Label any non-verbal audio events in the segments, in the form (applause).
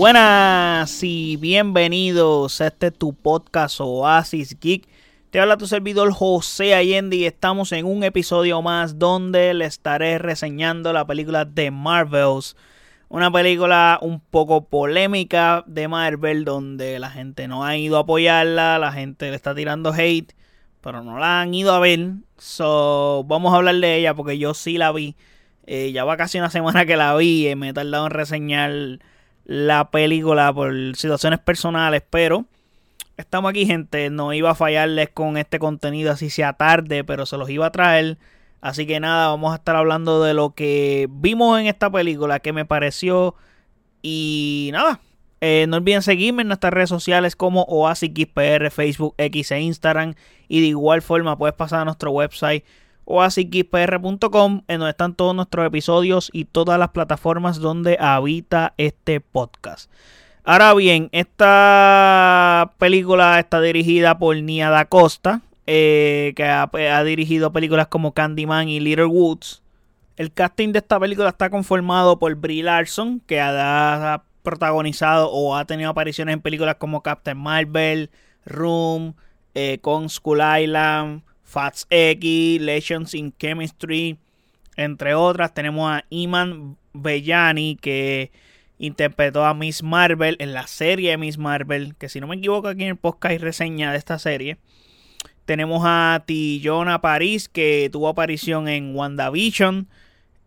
Buenas y bienvenidos a este tu podcast Oasis Geek. Te habla tu servidor José Allende y estamos en un episodio más donde le estaré reseñando la película de Marvels. Una película un poco polémica de Marvel donde la gente no ha ido a apoyarla, la gente le está tirando hate, pero no la han ido a ver. So, vamos a hablar de ella porque yo sí la vi. Eh, ya va casi una semana que la vi y me he tardado en reseñar la película por situaciones personales, pero estamos aquí, gente. No iba a fallarles con este contenido así sea tarde, pero se los iba a traer. Así que nada, vamos a estar hablando de lo que vimos en esta película, que me pareció. Y nada, eh, no olviden seguirme en nuestras redes sociales como OasisXPR, Facebook, X e Instagram. Y de igual forma puedes pasar a nuestro website oasisxpr.com en donde están todos nuestros episodios y todas las plataformas donde habita este podcast. Ahora bien, esta película está dirigida por Nia Da Costa, eh, que ha, ha, dirigido películas como Candyman y Little Woods. El casting de esta película está conformado por Brie Larson, que ha protagonizado o ha tenido apariciones en películas como Captain Marvel, Room, eh, con School Island, Fats X, Legends in Chemistry, entre otras. Tenemos a Iman Bellani que interpretó a Miss Marvel en la serie Miss Marvel, que si no me equivoco aquí en el podcast hay reseña de esta serie. Tenemos a Tillona Paris que tuvo aparición en WandaVision.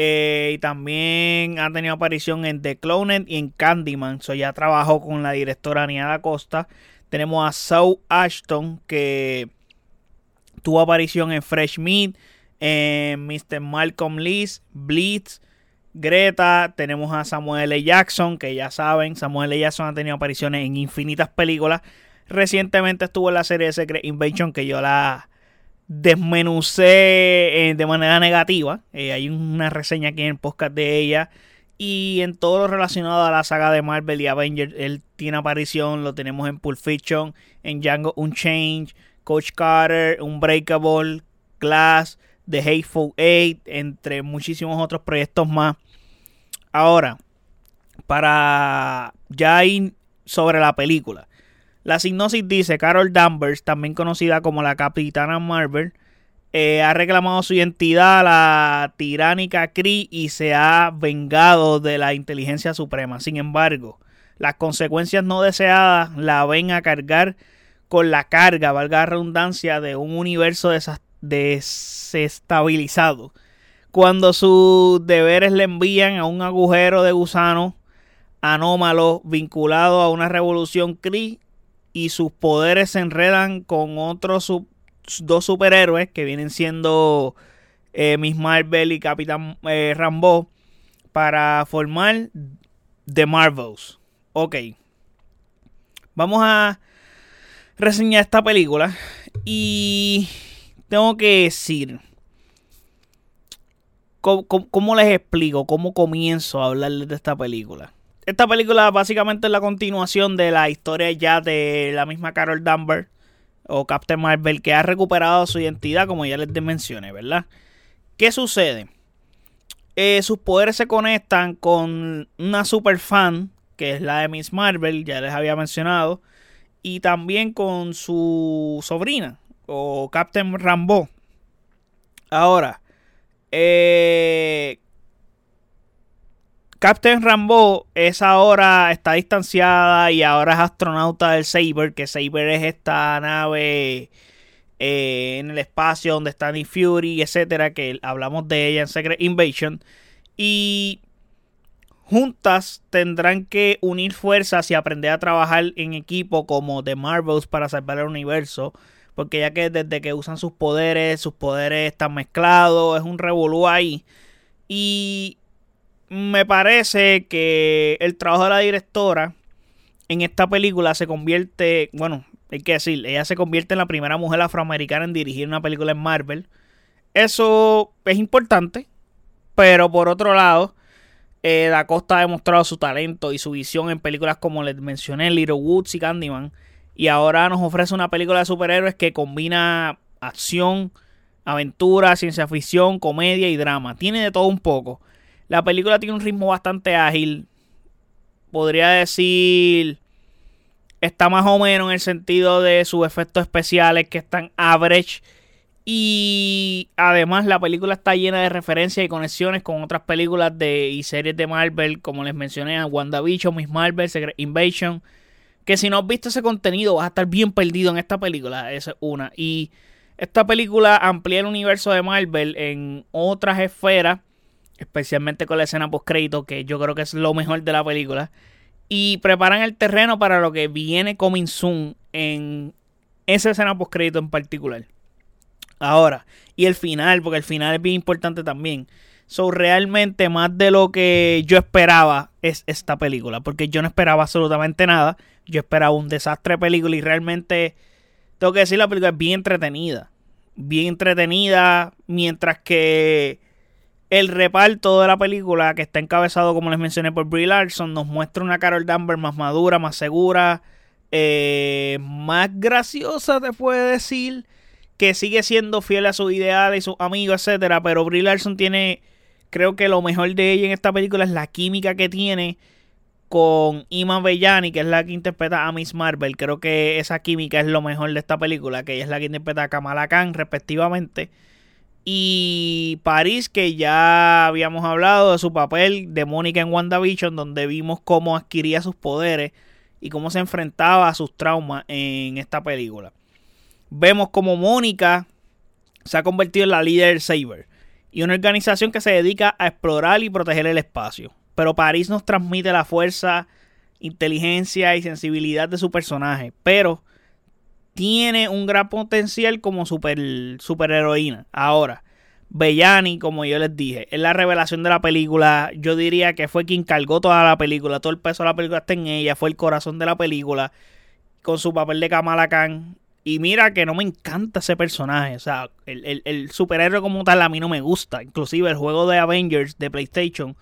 Eh, y también ha tenido aparición en The Cloned y en Candyman. Ya trabajó con la directora Niada Costa. Tenemos a Saul Ashton que Tuvo aparición en Fresh Meat, en Mr. Malcolm Lees, Blitz, Greta. Tenemos a Samuel L. Jackson, que ya saben, Samuel L. Jackson ha tenido apariciones en infinitas películas. Recientemente estuvo en la serie Secret Invasion, que yo la desmenucé eh, de manera negativa. Eh, hay una reseña aquí en el podcast de ella. Y en todo lo relacionado a la saga de Marvel y Avengers, él tiene aparición. Lo tenemos en Pulp Fiction, en Django Unchained, Coach Carter, Unbreakable, Glass, The Hateful Eight, entre muchísimos otros proyectos más. Ahora, para ya ir sobre la película. La sinopsis dice, Carol Danvers, también conocida como la Capitana Marvel, eh, ha reclamado su identidad a la tiránica Kree y se ha vengado de la inteligencia suprema. Sin embargo, las consecuencias no deseadas la ven a cargar con la carga, valga la redundancia, de un universo desestabilizado. Cuando sus deberes le envían a un agujero de gusano anómalo vinculado a una revolución Kree y sus poderes se enredan con otros dos superhéroes que vienen siendo eh, Miss Marvel y Capitán eh, Rambo para formar The Marvels. Ok. Vamos a reseñar esta película y tengo que decir, ¿cómo, les explico? ¿Cómo comienzo a hablarles de esta película? Esta película básicamente es la continuación de la historia ya de la misma Carol Danvers o Captain Marvel que ha recuperado su identidad como ya les mencioné, ¿verdad? ¿Qué sucede? Eh, sus poderes se conectan con una super fan que es la de Miss Marvel, ya les había mencionado y también con su sobrina o Captain Rambo. Ahora, eh, Captain Rambo es ahora, está distanciada y ahora es astronauta del Saber, que Saber es esta nave eh, en el espacio donde está Nick Fury, etcétera, que hablamos de ella en Secret Invasion. Y juntas tendrán que unir fuerzas y aprender a trabajar en equipo como The Marvels para salvar el universo. Porque ya que desde que usan sus poderes, sus poderes están mezclados, es un revolú ahí. Y me parece que el trabajo de la directora en esta película se convierte, bueno, hay que decir, ella se convierte en la primera mujer afroamericana en dirigir una película en Marvel. Eso es importante, pero por otro lado, eh, da Costa ha demostrado su talento y su visión en películas como les mencioné, Little Woods y Candyman. Y ahora nos ofrece una película de superhéroes que combina acción, aventura, ciencia ficción, comedia y drama. Tiene de todo un poco. La película tiene un ritmo bastante ágil. podría decir, está más o menos en el sentido de sus efectos especiales que están average. Y además la película está llena de referencias y conexiones con otras películas de, y series de Marvel, como les mencioné, WandaVision, Miss Marvel, Secret Invasion. Que si no has visto ese contenido vas a estar bien perdido en esta película. Esa es una. Y esta película amplía el universo de Marvel en otras esferas especialmente con la escena post crédito que yo creo que es lo mejor de la película y preparan el terreno para lo que viene coming soon en esa escena post crédito en particular. Ahora, y el final, porque el final es bien importante también. So, realmente más de lo que yo esperaba es esta película, porque yo no esperaba absolutamente nada. Yo esperaba un desastre de película y realmente tengo que decir la película es bien entretenida. Bien entretenida, mientras que el reparto de la película, que está encabezado, como les mencioné, por Brie Larson, nos muestra una Carol Danvers más madura, más segura, eh, más graciosa, te puede decir, que sigue siendo fiel a sus ideales y sus amigos, etcétera. Pero Brie Larson tiene, creo que lo mejor de ella en esta película es la química que tiene con Iman Bellani, que es la que interpreta a Miss Marvel. Creo que esa química es lo mejor de esta película, que ella es la que interpreta a Kamala Khan, respectivamente. Y París, que ya habíamos hablado de su papel de Mónica en WandaVision, donde vimos cómo adquiría sus poderes y cómo se enfrentaba a sus traumas en esta película. Vemos cómo Mónica se ha convertido en la líder Saber y una organización que se dedica a explorar y proteger el espacio. Pero París nos transmite la fuerza, inteligencia y sensibilidad de su personaje, pero tiene un gran potencial como super, superheroína. Ahora, Bellani, como yo les dije, es la revelación de la película. Yo diría que fue quien cargó toda la película. Todo el peso de la película está en ella. Fue el corazón de la película. Con su papel de Kamala Khan. Y mira que no me encanta ese personaje. O sea, el, el superhéroe como tal a mí no me gusta. Inclusive el juego de Avengers de PlayStation.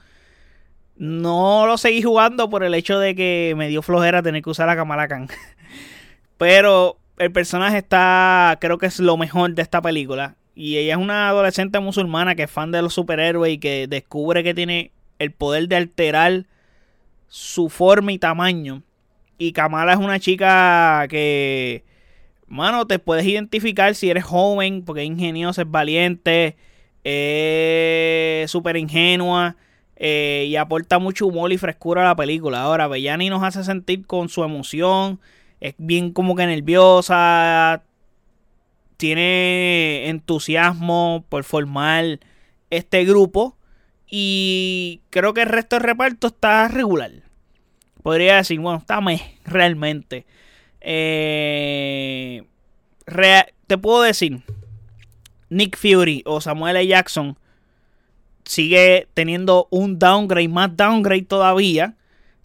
No lo seguí jugando por el hecho de que me dio flojera tener que usar a Kamala Khan. (laughs) Pero el personaje está, creo que es lo mejor de esta película. Y ella es una adolescente musulmana que es fan de los superhéroes y que descubre que tiene el poder de alterar su forma y tamaño. Y Kamala es una chica que, mano, te puedes identificar si eres joven, porque es ingeniosa, es valiente, es súper ingenua eh, y aporta mucho humor y frescura a la película. Ahora, Bellani nos hace sentir con su emoción es bien como que nerviosa, tiene entusiasmo por formar este grupo y creo que el resto del reparto está regular. Podría decir, bueno, está meh, realmente. Eh, te puedo decir, Nick Fury o Samuel L. Jackson sigue teniendo un downgrade, más downgrade todavía,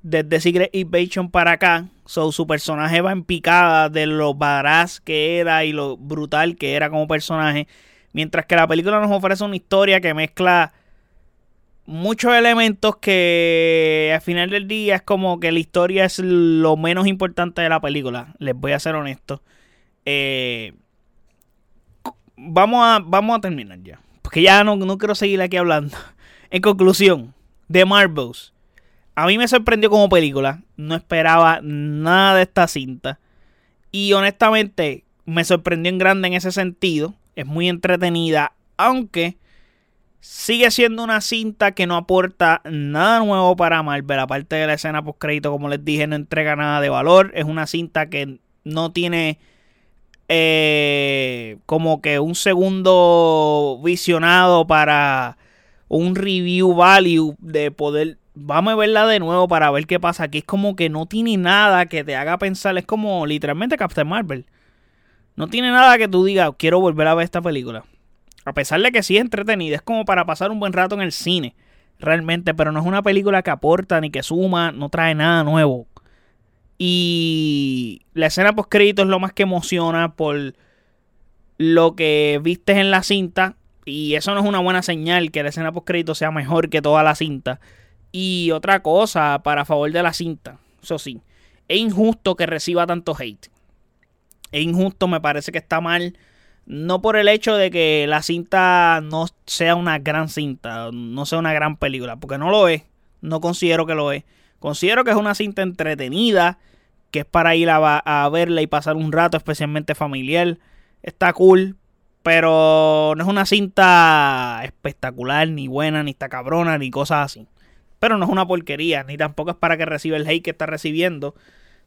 desde Secret Invasion para acá. Su personaje va en picada de lo baraz que era y lo brutal que era como personaje. Mientras que la película nos ofrece una historia que mezcla muchos elementos que al final del día es como que la historia es lo menos importante de la película. Les voy a ser honesto. Eh, vamos, a, vamos a terminar ya. Porque ya no, no quiero seguir aquí hablando. (laughs) En conclusión, The Marvels a mí me sorprendió como película. No esperaba nada de esta cinta. Y honestamente me sorprendió en grande en ese sentido. Es muy entretenida. Aunque sigue siendo una cinta que no aporta nada nuevo para Marvel. Aparte de la escena post crédito, como les dije, no entrega nada de valor. Es una cinta que no tiene eh, como que un segundo visionado para un review value de poder vamos a verla de nuevo para ver qué pasa. Aquí es como que no tiene nada que te haga pensar. Es como literalmente Captain Marvel. No tiene nada que tú digas, quiero volver a ver esta película. A pesar de que sí es entretenida, es como para pasar un buen rato en el cine. Realmente, pero no es una película que aporta ni que suma, no trae nada nuevo. Y la escena post crédito es lo más que emociona por lo que vistes en la cinta. Y eso no es una buena señal que la escena post crédito sea mejor que toda la cinta. Y otra cosa, para favor de la cinta, eso sí, es injusto que reciba tanto hate. Es injusto, me parece que está mal. No por el hecho de que la cinta no sea una gran cinta, no sea una gran película, porque no lo es. No considero que lo es. Considero que es una cinta entretenida, que es para ir a, verla y pasar un rato, especialmente familiar. Está cool, pero no es una cinta espectacular, ni buena, ni está cabrona, ni cosas así. Pero no es una porquería, ni tampoco es para que reciba el hate que está recibiendo.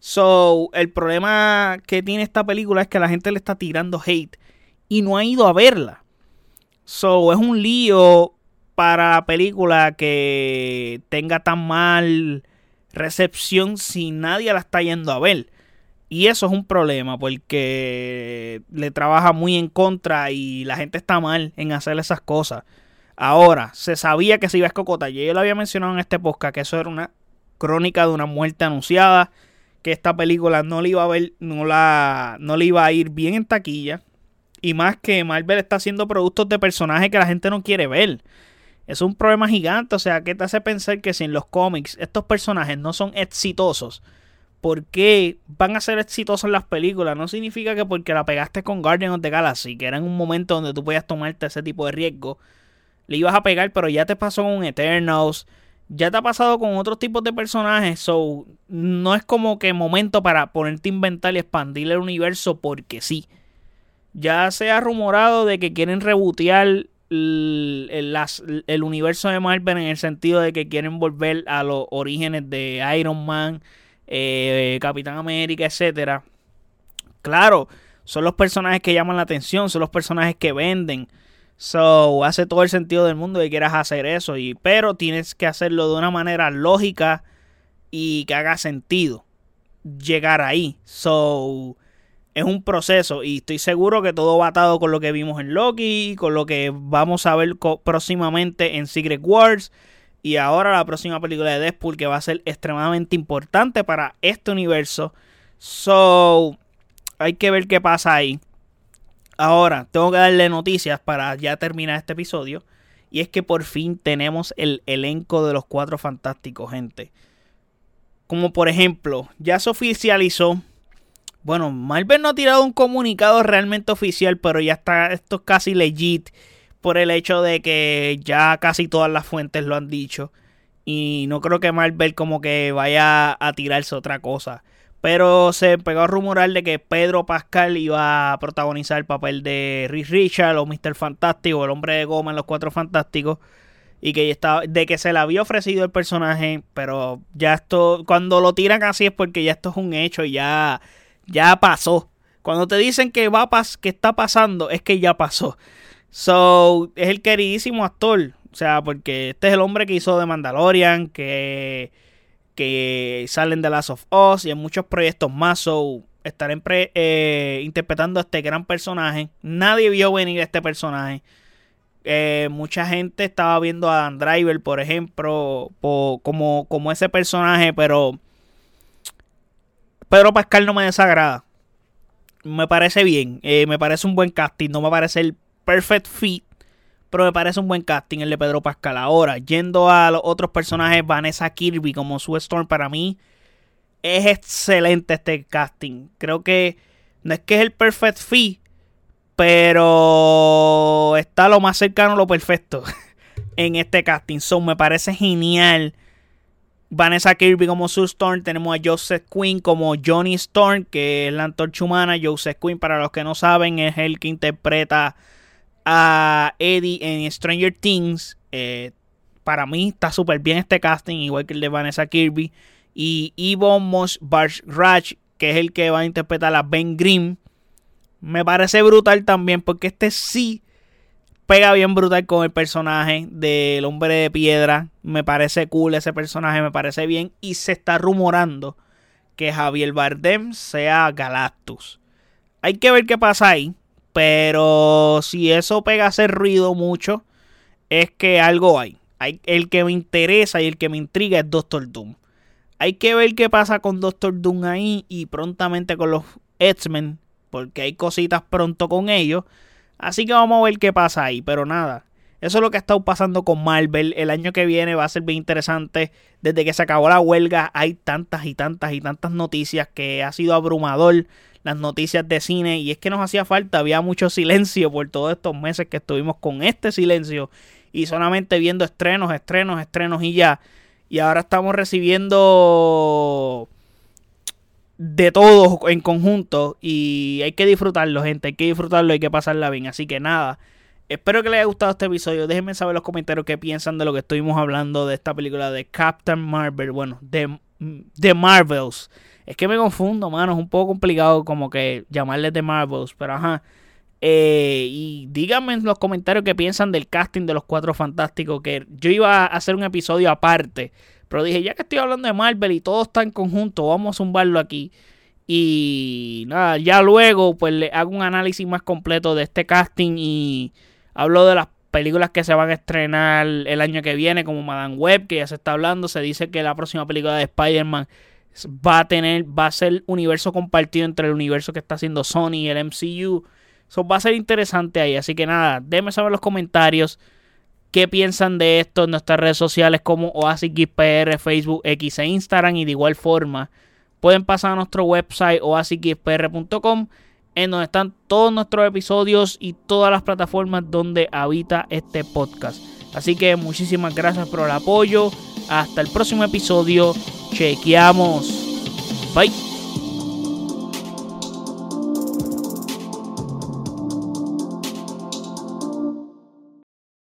So, el problema que tiene esta película es que la gente le está tirando hate y no ha ido a verla. So, es un lío para la película que tenga tan mal recepción si nadie la está yendo a ver. Y eso es un problema porque le trabaja muy en contra y la gente está mal en hacer esas cosas. Ahora, se sabía que se iba a escocotar. Yo lo había mencionado en este podcast que eso era una crónica de una muerte anunciada. Que esta película no le iba a ver, no la, no le iba a ir bien en taquilla. Y más que Marvel está haciendo productos de personajes que la gente no quiere ver. Es un problema gigante. O sea, ¿qué te hace pensar que si en los cómics estos personajes no son exitosos? por qué van a ser exitosos las películas no significa que porque la pegaste con Guardian of the Galaxy, que era en un momento donde tú podías tomarte ese tipo de riesgo, le ibas a pegar, pero ya te pasó con Eternals, ya te ha pasado con otros tipos de personajes, so no es como que momento para ponerte a inventar y expandir el universo porque sí. Ya se ha rumorado de que quieren rebotear el, el universo de Marvel en el sentido de que quieren volver a los orígenes de Iron Man, eh, Capitán América, etcétera. Claro, son los personajes que llaman la atención, son los personajes que venden. So, hace todo el sentido del mundo que quieras hacer eso. Y, pero tienes que hacerlo de una manera lógica y que haga sentido llegar ahí. So, es un proceso. Y estoy seguro que todo va atado con lo que vimos en Loki, con lo que vamos a ver próximamente en Secret Wars. Y ahora la próxima película de Deadpool que va a ser extremadamente importante para este universo. So, hay que ver qué pasa ahí. Ahora, tengo que darle noticias para ya terminar este episodio. Y es que por fin tenemos el elenco de los cuatro fantásticos, gente. Como por ejemplo, ya se oficializó. Bueno, Marvel no ha tirado un comunicado realmente oficial, pero ya está, esto es casi legit por el hecho de que ya casi todas las fuentes lo han dicho. Y no creo que Marvel como que vaya a tirarse otra cosa. Pero se pegó a rumorar de que Pedro Pascal iba a protagonizar el papel de Rich Richard o Mr. Fantástico, el hombre de goma en los cuatro fantásticos. Y que de que se le había ofrecido el personaje. Pero ya esto, cuando lo tiran así es porque ya esto es un hecho y ya, ya pasó. Cuando te dicen que va que está pasando, es que ya pasó. So, es el queridísimo actor. O sea, porque este es el hombre que hizo The Mandalorian, que, que salen de Last of Us y en muchos proyectos más. So, estar eh, interpretando a este gran personaje. Nadie vio venir a este personaje. Eh, mucha gente estaba viendo a Dan Driver, por ejemplo, como, como ese personaje, pero Pedro Pascal no me desagrada. Me parece bien, eh, me parece un buen casting, no me parece el perfect fit. Pero me parece un buen casting el de Pedro Pascal. Ahora, yendo a los otros personajes, Vanessa Kirby como Sue Storm, para mí es excelente este casting. Creo que no es que es el perfect fit, pero está lo más cercano a lo perfecto (laughs) en este casting. So, me parece genial. Vanessa Kirby como Sue Storm. Tenemos a Joseph Quinn como Johnny Storm, que es la antorcha humana. Joseph Quinn, para los que no saben, es el que interpreta a Eddie en Stranger Things. Eh, para mí está súper bien este casting, igual que el de Vanessa Kirby. Y Ivo Mosh Raj, que es el que va a interpretar a Ben Grimm. Me parece brutal también, porque este sí pega bien brutal con el personaje del hombre de piedra. Me parece cool ese personaje, me parece bien. Y se está rumorando que Javier Bardem sea Galactus. Hay que ver qué pasa ahí. Pero si eso pega a ruido mucho, es que algo hay. hay. El que me interesa y el que me intriga es Doctor Doom. Hay que ver qué pasa con Doctor Doom ahí y prontamente con los X-Men, porque hay cositas pronto con ellos. Así que vamos a ver qué pasa ahí, pero nada. Eso es lo que ha estado pasando con Marvel. El año que viene va a ser bien interesante. Desde que se acabó la huelga hay tantas y tantas y tantas noticias que ha sido abrumador las noticias de cine y es que nos hacía falta, había mucho silencio por todos estos meses que estuvimos con este silencio y solamente viendo estrenos, estrenos, estrenos y ya. Y ahora estamos recibiendo de todos en conjunto. Y hay que disfrutarlo, gente. Hay que disfrutarlo, hay que pasarla bien. Así que nada. Espero que les haya gustado este episodio. Déjenme saber en los comentarios qué piensan de lo que estuvimos hablando de esta película de Captain Marvel. Bueno, de, de Marvels. Es que me confundo, mano. Es un poco complicado como que llamarle de Marvels. Pero ajá. Eh, y díganme en los comentarios qué piensan del casting de los Cuatro Fantásticos. Que yo iba a hacer un episodio aparte. Pero dije, ya que estoy hablando de Marvel y todo está en conjunto, vamos a zumbarlo aquí. Y nada, ya luego pues le hago un análisis más completo de este casting y hablo de las películas que se van a estrenar el año que viene, como Madame Web, que ya se está hablando. Se dice que la próxima película de Spider-Man va a tener, va a ser universo compartido entre el universo que está haciendo Sony y el MCU. Eso va a ser interesante ahí. Así que nada, déjenme saber los comentarios qué piensan de esto en nuestras redes sociales como OasisXPR, Facebook, X e Instagram. Y de igual forma, pueden pasar a nuestro website oasisxpr.com en donde están todos nuestros episodios y todas las plataformas donde habita este podcast. Así que muchísimas gracias por el apoyo. Hasta el próximo episodio. Chequeamos. Bye.